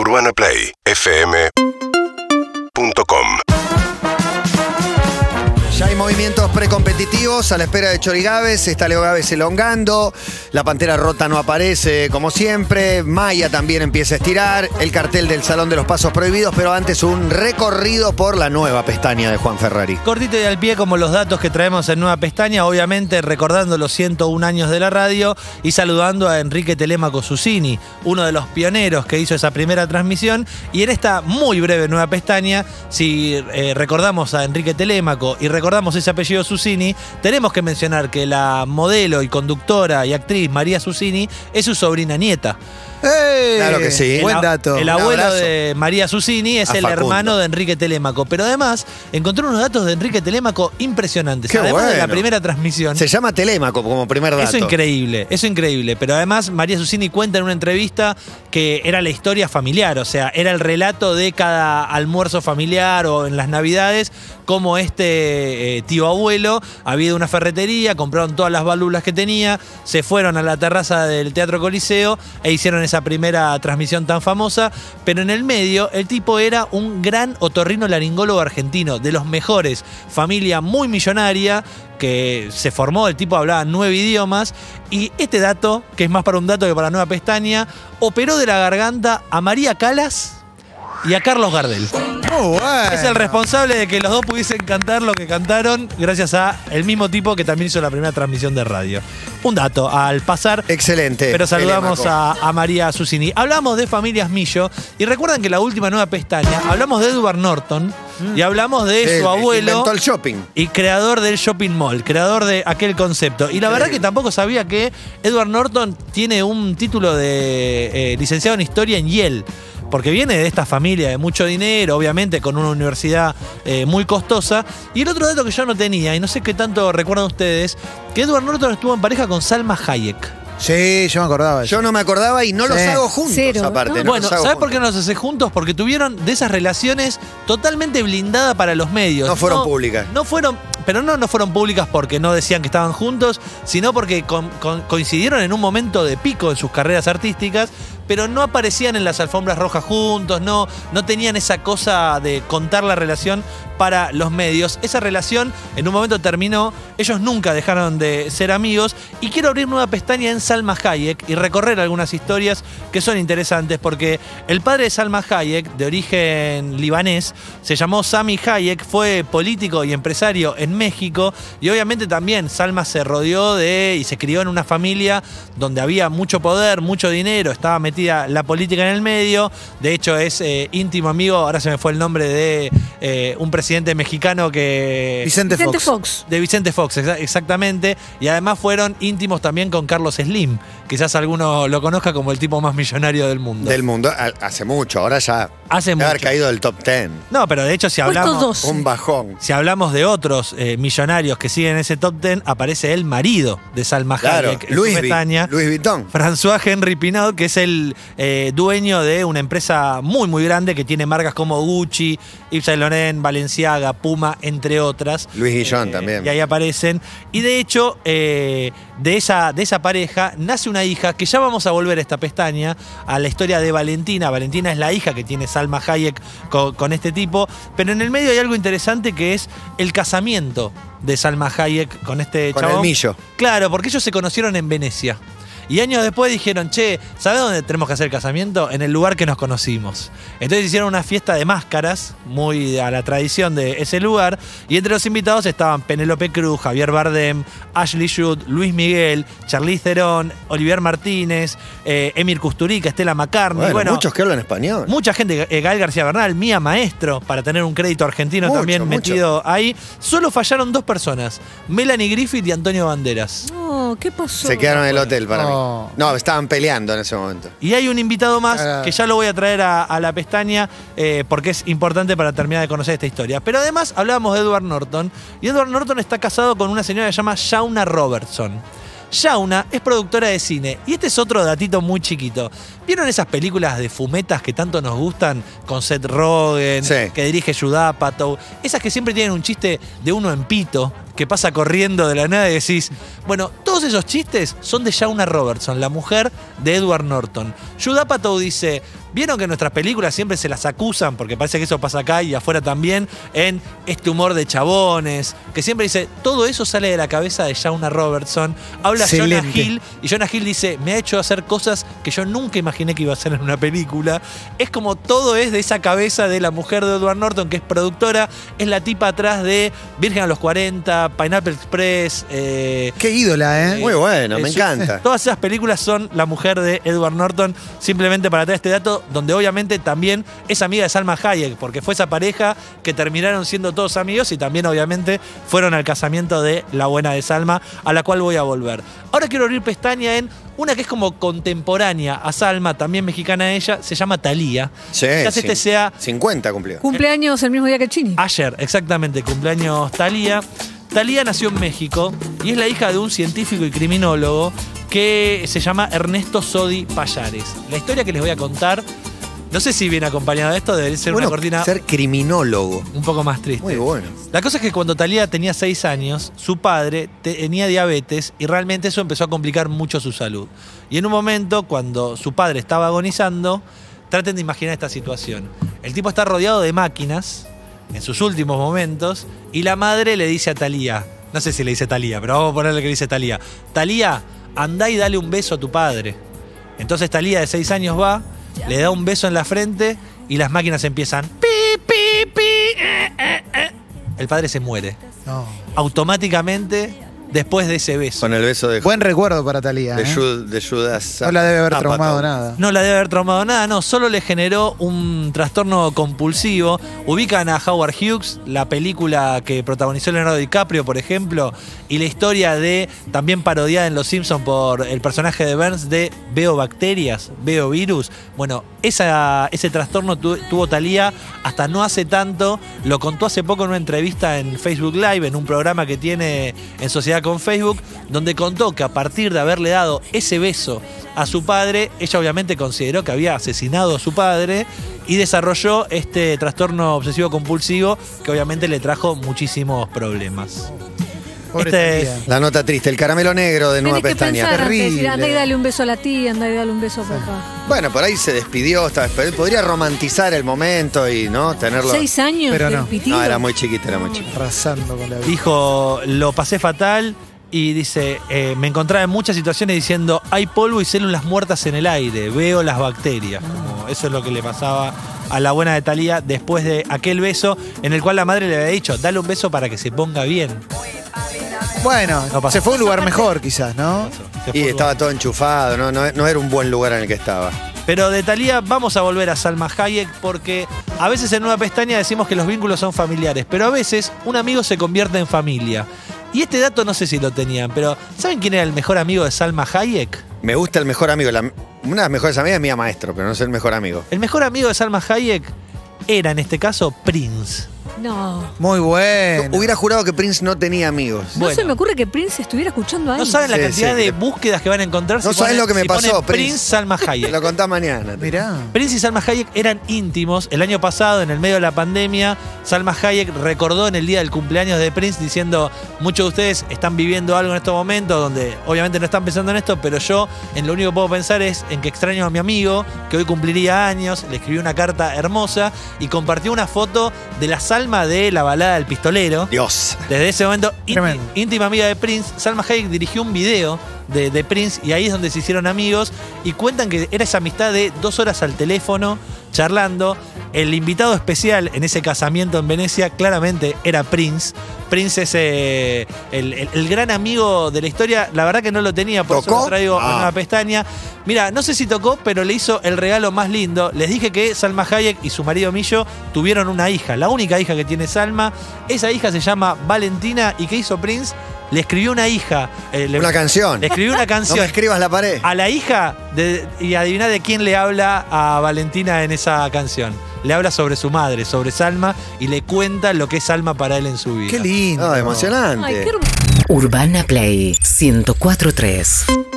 UrbanaPlayFM.com precompetitivos a la espera de Chori Gávez. Está Leo Gávez elongando. La pantera rota no aparece como siempre. Maya también empieza a estirar. El cartel del Salón de los Pasos Prohibidos. Pero antes un recorrido por la nueva pestaña de Juan Ferrari. Cortito y al pie como los datos que traemos en Nueva Pestaña, obviamente recordando los 101 años de la radio y saludando a Enrique Telemaco Susini, uno de los pioneros que hizo esa primera transmisión. Y en esta muy breve Nueva Pestaña, si eh, recordamos a Enrique Telemaco y recordamos ese apellido Susini, tenemos que mencionar que la modelo y conductora y actriz María Susini es su sobrina nieta. Claro que sí. El Buen a- dato. El Un abuelo abrazo. de María Susini es A el Facundo. hermano de Enrique Telemaco. Pero además, encontré unos datos de Enrique Telemaco impresionantes. Qué además de la bueno. primera transmisión. Se llama Telémaco como primer dato. Eso es increíble, eso es increíble. Pero además, María Susini cuenta en una entrevista que era la historia familiar, o sea, era el relato de cada almuerzo familiar o en las Navidades, cómo este eh, tío abuelo había ido a una ferretería, compraron todas las válvulas que tenía, se fueron a la terraza del Teatro Coliseo e hicieron esa primera transmisión tan famosa. Pero en el medio, el tipo era un gran otorrino laringólogo argentino, de los mejores, familia muy millonaria que se formó, el tipo hablaba nueve idiomas, y este dato, que es más para un dato que para nueva pestaña, operó de la garganta a María Calas y a Carlos Gardel. Muy bueno. Es el responsable de que los dos pudiesen cantar lo que cantaron gracias a el mismo tipo que también hizo la primera transmisión de radio. Un dato al pasar. Excelente. Pero saludamos a, a María Susini. Hablamos de familias Millo y recuerdan que la última nueva pestaña hablamos de Edward Norton y hablamos de El- su abuelo Inventó el shopping. y creador del shopping mall, creador de aquel concepto. Y la verdad que tampoco sabía que Edward Norton tiene un título de eh, licenciado en historia en Yale. Porque viene de esta familia de mucho dinero, obviamente con una universidad eh, muy costosa. Y el otro dato que yo no tenía, y no sé qué tanto recuerdan ustedes, que Edward Norton estuvo en pareja con Salma Hayek. Sí, yo me acordaba. Yo no me acordaba y no los hago juntos Cero, aparte. ¿no? no bueno, ¿sabes por qué no los hace juntos? Porque tuvieron de esas relaciones totalmente blindadas para los medios. No fueron públicas. No fueron, pero no, no fueron públicas porque no decían que estaban juntos, sino porque con- con- coincidieron en un momento de pico en sus carreras artísticas, pero no aparecían en las alfombras rojas juntos, no, no tenían esa cosa de contar la relación para los medios. Esa relación en un momento terminó, ellos nunca dejaron de ser amigos y quiero abrir nueva pestaña en Salma Hayek y recorrer algunas historias que son interesantes porque el padre de Salma Hayek, de origen libanés, se llamó Sami Hayek, fue político y empresario en México y obviamente también Salma se rodeó de y se crió en una familia donde había mucho poder, mucho dinero, estaba metida la política en el medio, de hecho es eh, íntimo amigo, ahora se me fue el nombre de eh, un presidente mexicano que... Vicente, Vicente Fox. Fox. De Vicente Fox, exa- exactamente. Y además fueron íntimos también con Carlos Slim. Quizás alguno lo conozca como el tipo más millonario del mundo. Del mundo. Hace mucho, ahora ya. Hace debe haber mucho. caído del top 10. No, pero de hecho, si hablamos, dos. Un bajón. si hablamos de otros eh, millonarios que siguen ese top 10, aparece el marido de Salma Claro, Hayek. Luis. Luis Vuitton. François Henry Pinault, que es el eh, dueño de una empresa muy, muy grande que tiene marcas como Gucci, Yves Saint Laurent, Balenciaga, Puma, entre otras. Luis Guillón también. Y ahí aparecen. Y de hecho, eh, de, esa, de esa pareja nace una hija que ya vamos a volver a esta pestaña, a la historia de Valentina. Valentina es la hija que tiene Salma Hayek con, con este tipo. Pero en el medio hay algo interesante que es el casamiento de Salma Hayek con este Con el millo. Claro, porque ellos se conocieron en Venecia. Y años después dijeron, che, ¿sabes dónde tenemos que hacer el casamiento? En el lugar que nos conocimos. Entonces hicieron una fiesta de máscaras, muy a la tradición de ese lugar. Y entre los invitados estaban Penélope Cruz, Javier Bardem, Ashley Judd, Luis Miguel, Charlize Theron, Olivier Martínez, eh, Emir Kusturica, Estela McCartney. Bueno, Bueno, muchos que hablan español. Mucha gente, eh, Gael García Bernal, Mía Maestro, para tener un crédito argentino Mucho, también mucho. metido ahí. Solo fallaron dos personas, Melanie Griffith y Antonio Banderas. No, ¿qué pasó? Se quedaron en el hotel para No. mí. No, estaban peleando en ese momento. Y hay un invitado más Ah. que ya lo voy a traer a, a la pestaña eh, porque es importante para terminar de conocer esta historia. Pero además hablábamos de Edward Norton y Edward Norton está casado con una señora que se llama Shauna Robertson. Shauna es productora de cine y este es otro datito muy chiquito. ¿Vieron esas películas de fumetas que tanto nos gustan con Seth Rogen, Sí. que dirige Judd Apatow? Esas que siempre tienen un chiste de uno en pito que pasa corriendo de la nada y decís, bueno, todos esos chistes son de Shauna Robertson, la mujer de Edward Norton. Judd Apatow dice, Vieron que en nuestras películas siempre se las acusan, porque parece que eso pasa acá y afuera también, en este humor de chabones, que siempre dice, todo eso sale de la cabeza de Shauna Robertson. Habla Jonah. Hill y Jonah Hill dice, me ha hecho hacer cosas que yo nunca imaginé que iba a hacer en una película. Es como todo es de esa cabeza de la mujer de Edward Norton, que es productora, es la tipa atrás de Virgen a los 40, Pineapple Express. eh, Qué ídola, ¿eh? Muy bueno, eh, me su- encanta. Todas esas películas son la mujer de Edward Norton, simplemente para traer este dato, donde obviamente también es amiga de Salma Hayek, porque fue esa pareja que terminaron siendo todos amigos y también obviamente fueron al casamiento de la buena de Salma, a la cual voy a volver. Ahora quiero abrir pestaña en una que es como contemporánea a Salma, también mexicana ella, se llama Thalía. Sí, Quizás este sea 50 cumplió. Cumpleaños el mismo día que Chini. Ayer, exactamente, cumpleaños Talía. Talía nació en México y es la hija de un científico y criminólogo que se llama Ernesto Sodi Payares. La historia que les voy a contar, no sé si viene acompañada de esto, debería ser Bueno, una cortina ser criminólogo. un poco más triste. Muy bueno. La cosa es que cuando Talía tenía 6 años, su padre tenía diabetes y realmente eso empezó a complicar mucho su salud. Y en un momento, cuando su padre estaba agonizando, traten de imaginar esta situación. El tipo está rodeado de máquinas en sus últimos momentos y la madre le dice a Talía, no sé si le dice Talía, pero vamos a ponerle que le dice Talía, Talía, andá y dale un beso a tu padre. Entonces Talía de 6 años va, le da un beso en la frente y las máquinas empiezan pi, pi, pi, eh, eh, eh. El padre se muere No. automáticamente después de ese beso. Con el beso de, Buen recuerdo para Talía. de, ¿eh? Jud- de Judas. No la debe haber Apatow. traumado nada. No la debe haber traumado nada, no, solo le generó un trastorno compulsivo. Ubican a Howard Hughes, la película que protagonizó Leonardo DiCaprio, por ejemplo, y la historia de, también parodiada en Los Simpsons por el personaje de Burns, de Veo bacterias, veo virus. Bueno, esa, ese trastorno tu- tuvo Talía hasta no hace tanto, lo contó hace poco en una entrevista en Facebook Live, en un programa que tiene en sociedad con Facebook, donde contó que a partir de haberle dado ese beso a su padre, ella obviamente consideró que había asesinado a su padre y desarrolló este trastorno obsesivo compulsivo que obviamente le trajo muchísimos problemas. Este- Talía. La nota triste, el caramelo negro de Nueva Pestaña. pensar antes de decir, Terrible. anda y dale un beso a la tía, anda y dale un beso a papá. Bueno, por ahí se despidió, estaba esper- podría romantizar el momento y no tenerlo. Seis años Pero no. No, era muy chiquita, era muy chiquita. Arrasando con la vida. Dijo, lo pasé fatal y dice, eh, me encontraba en muchas situaciones diciendo, hay polvo y células muertas en el aire, veo las bacterias. Como eso es lo que le pasaba a la buena de Talía después de aquel beso en el cual la madre le había dicho, dale un beso para que se ponga bien. Bueno, No se fue a un lugar mejor quizás, ¿no? Y estaba todo enchufado, no, no, no era un buen lugar en el que estaba. Pero de Talía vamos a volver a Salma Hayek porque a veces en Nueva Pestaña decimos que los vínculos son familiares, pero a veces un amigo se convierte en familia. Y este dato no sé si lo tenían, pero ¿saben quién era el mejor amigo de Salma Hayek? Me gusta el mejor amigo. la- una de las mejores amigas es mía maestro, pero no es el mejor amigo. El mejor amigo de Salma Hayek era en este caso Prince. No. Muy bueno. Hubiera jurado que Prince no tenía amigos. No Bueno. se me ocurre que Prince estuviera escuchando a No alguien. saben la Sí, cantidad sí. de búsquedas que van a encontrar. No si saben ponen- lo que me si pasó, ponen Prince. Prince Salma Te Hayek. lo contás mañana. Mirá. Prince y Salma Hayek eran íntimos. El año pasado, en el medio de la pandemia, Salma Hayek recordó en el día del cumpleaños de Prince diciendo, muchos de ustedes están viviendo algo en estos momentos donde obviamente no están pensando en esto, pero yo en lo único que puedo pensar es en que extraño a mi amigo, que hoy cumpliría años, le escribí una carta hermosa y compartió una foto de la Salma de la balada del pistolero. Dios. Desde ese momento, ínti- Tremendo. íntima amiga de Prince, Salma Hayek dirigió un video de, de Prince y ahí es donde se hicieron amigos y cuentan que era esa amistad de dos horas al teléfono, charlando. El invitado especial en ese casamiento en Venecia claramente era Prince. Prince es eh, el, el- el gran amigo de la historia. La verdad que no lo tenía, por eso lo traigo a Ah. una pestaña. Mira, no sé si tocó, pero le hizo el regalo más lindo. Les dije que Salma Hayek y su marido Millo tuvieron una hija, la única hija que tiene Salma. Esa hija se llama Valentina y ¿qué hizo Prince? Le escribió una hija. eh, le, Una canción. le escribió una No canción. me escribas la pared. a la hija de- y adivina de quién le habla a Valentina en esa canción. Le habla sobre su madre, sobre Salma y le cuenta lo que es Salma para él en su vida. Qué lindo. Ah, emocionante. Ay, qué hermoso. Urbana Play 1043.